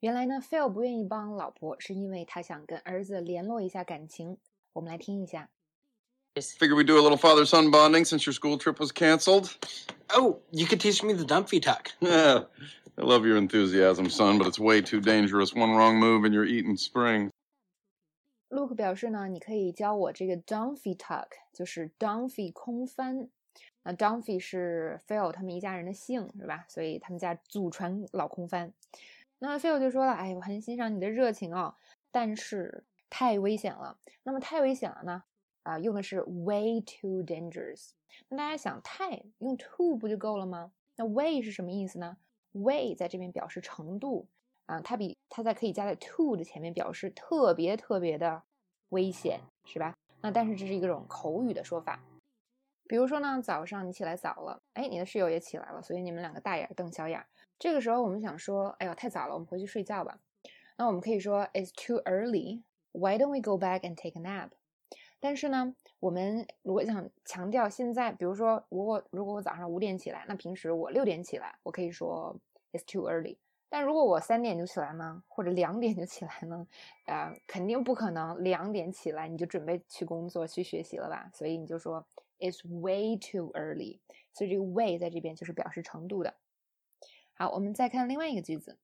原来呢，Phil 不愿意帮老婆，是因为他想跟儿子联络一下感情。我们来听一下。Figure we do a little father-son bonding since your school trip was canceled. Oh, you could teach me the dumpy tuck. Yeah, I love your enthusiasm, son, but it's way too dangerous. One wrong move and you're eating spring. Luke 表示呢，你可以教我这个 Dunphy tuck，就是 Dunphy 空翻。那 Dunphy 是 Phil 他们一家人的姓，是吧？所以他们家祖传老空翻。 那 Phil 就说了：“哎，我很欣赏你的热情哦，但是太危险了。那么太危险了呢？啊，用的是 way too dangerous。那大家想，太用 too 不就够了吗？那 way 是什么意思呢？way 在这边表示程度啊，它比它在可以加在 too 的前面，表示特别特别的危险，是吧？那但是这是一种口语的说法。比如说呢，早上你起来早了，哎，你的室友也起来了，所以你们两个大眼瞪小眼。这个时候我们想说，哎呦，太早了，我们回去睡觉吧。那我们可以说，It's too early. Why don't we go back and take a nap? 但是呢，我们如果想强调现在，比如说，如果如果我早上五点起来，那平时我六点起来，我可以说 It's too early. 但如果我三点就起来呢，或者两点就起来呢，啊，肯定不可能两点起来你就准备去工作去学习了吧？所以你就说 It's way too early. 所以这个 way 在这边就是表示程度的。好，我们再看另外一个句子。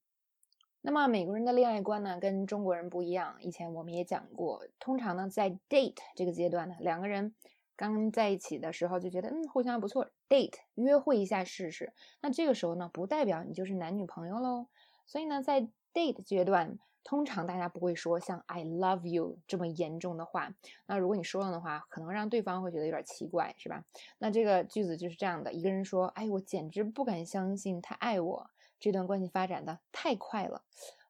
那么美国人的恋爱观呢，跟中国人不一样。以前我们也讲过，通常呢，在 date 这个阶段呢，两个人刚在一起的时候就觉得，嗯，互相不错，date 约会一下试试。那这个时候呢，不代表你就是男女朋友喽。所以呢，在 date 阶段。通常大家不会说像 "I love you" 这么严重的话。那如果你说了的话，可能让对方会觉得有点奇怪，是吧？那这个句子就是这样的：一个人说，哎，我简直不敢相信他爱我，这段关系发展的太快了。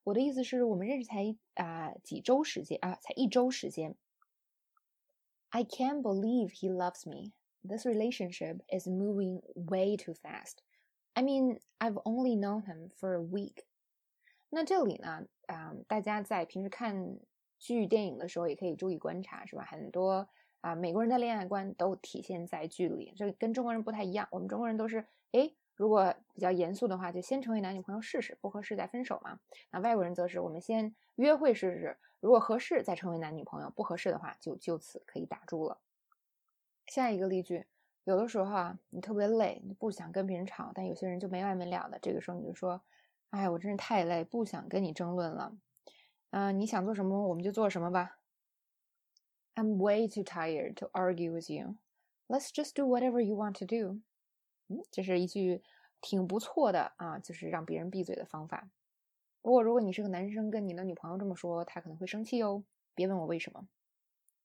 我的意思是我们认识才啊几周时间啊，才一周时间。I can't believe he loves me. This relationship is moving way too fast. I mean, I've only known him for a week. 那这里呢，啊，大家在平时看剧、电影的时候也可以注意观察，是吧？很多啊，美国人的恋爱观都体现在剧里，这跟中国人不太一样。我们中国人都是，哎， 如果比较严肃的话，就先成为男女朋友试试，不合适再分手嘛。那外国人则是，我们先约会试试，如果合适再成为男女朋友，不合适的话就就此可以打住了。下一个例句，有的时候啊，你特别累，你不想跟别人吵，但有些人就没完没了的，这个时候你就说。哎，我真是太累，不想跟你争论了。嗯，你想做什么，我们就做什么吧。I'm way too tired to argue with you. Let's just do whatever you want to do. 这是一句挺不错的啊，就是让别人闭嘴的方法。不过，如果你是个男生，跟你的女朋友这么说，她可能会生气哦。别问我为什么。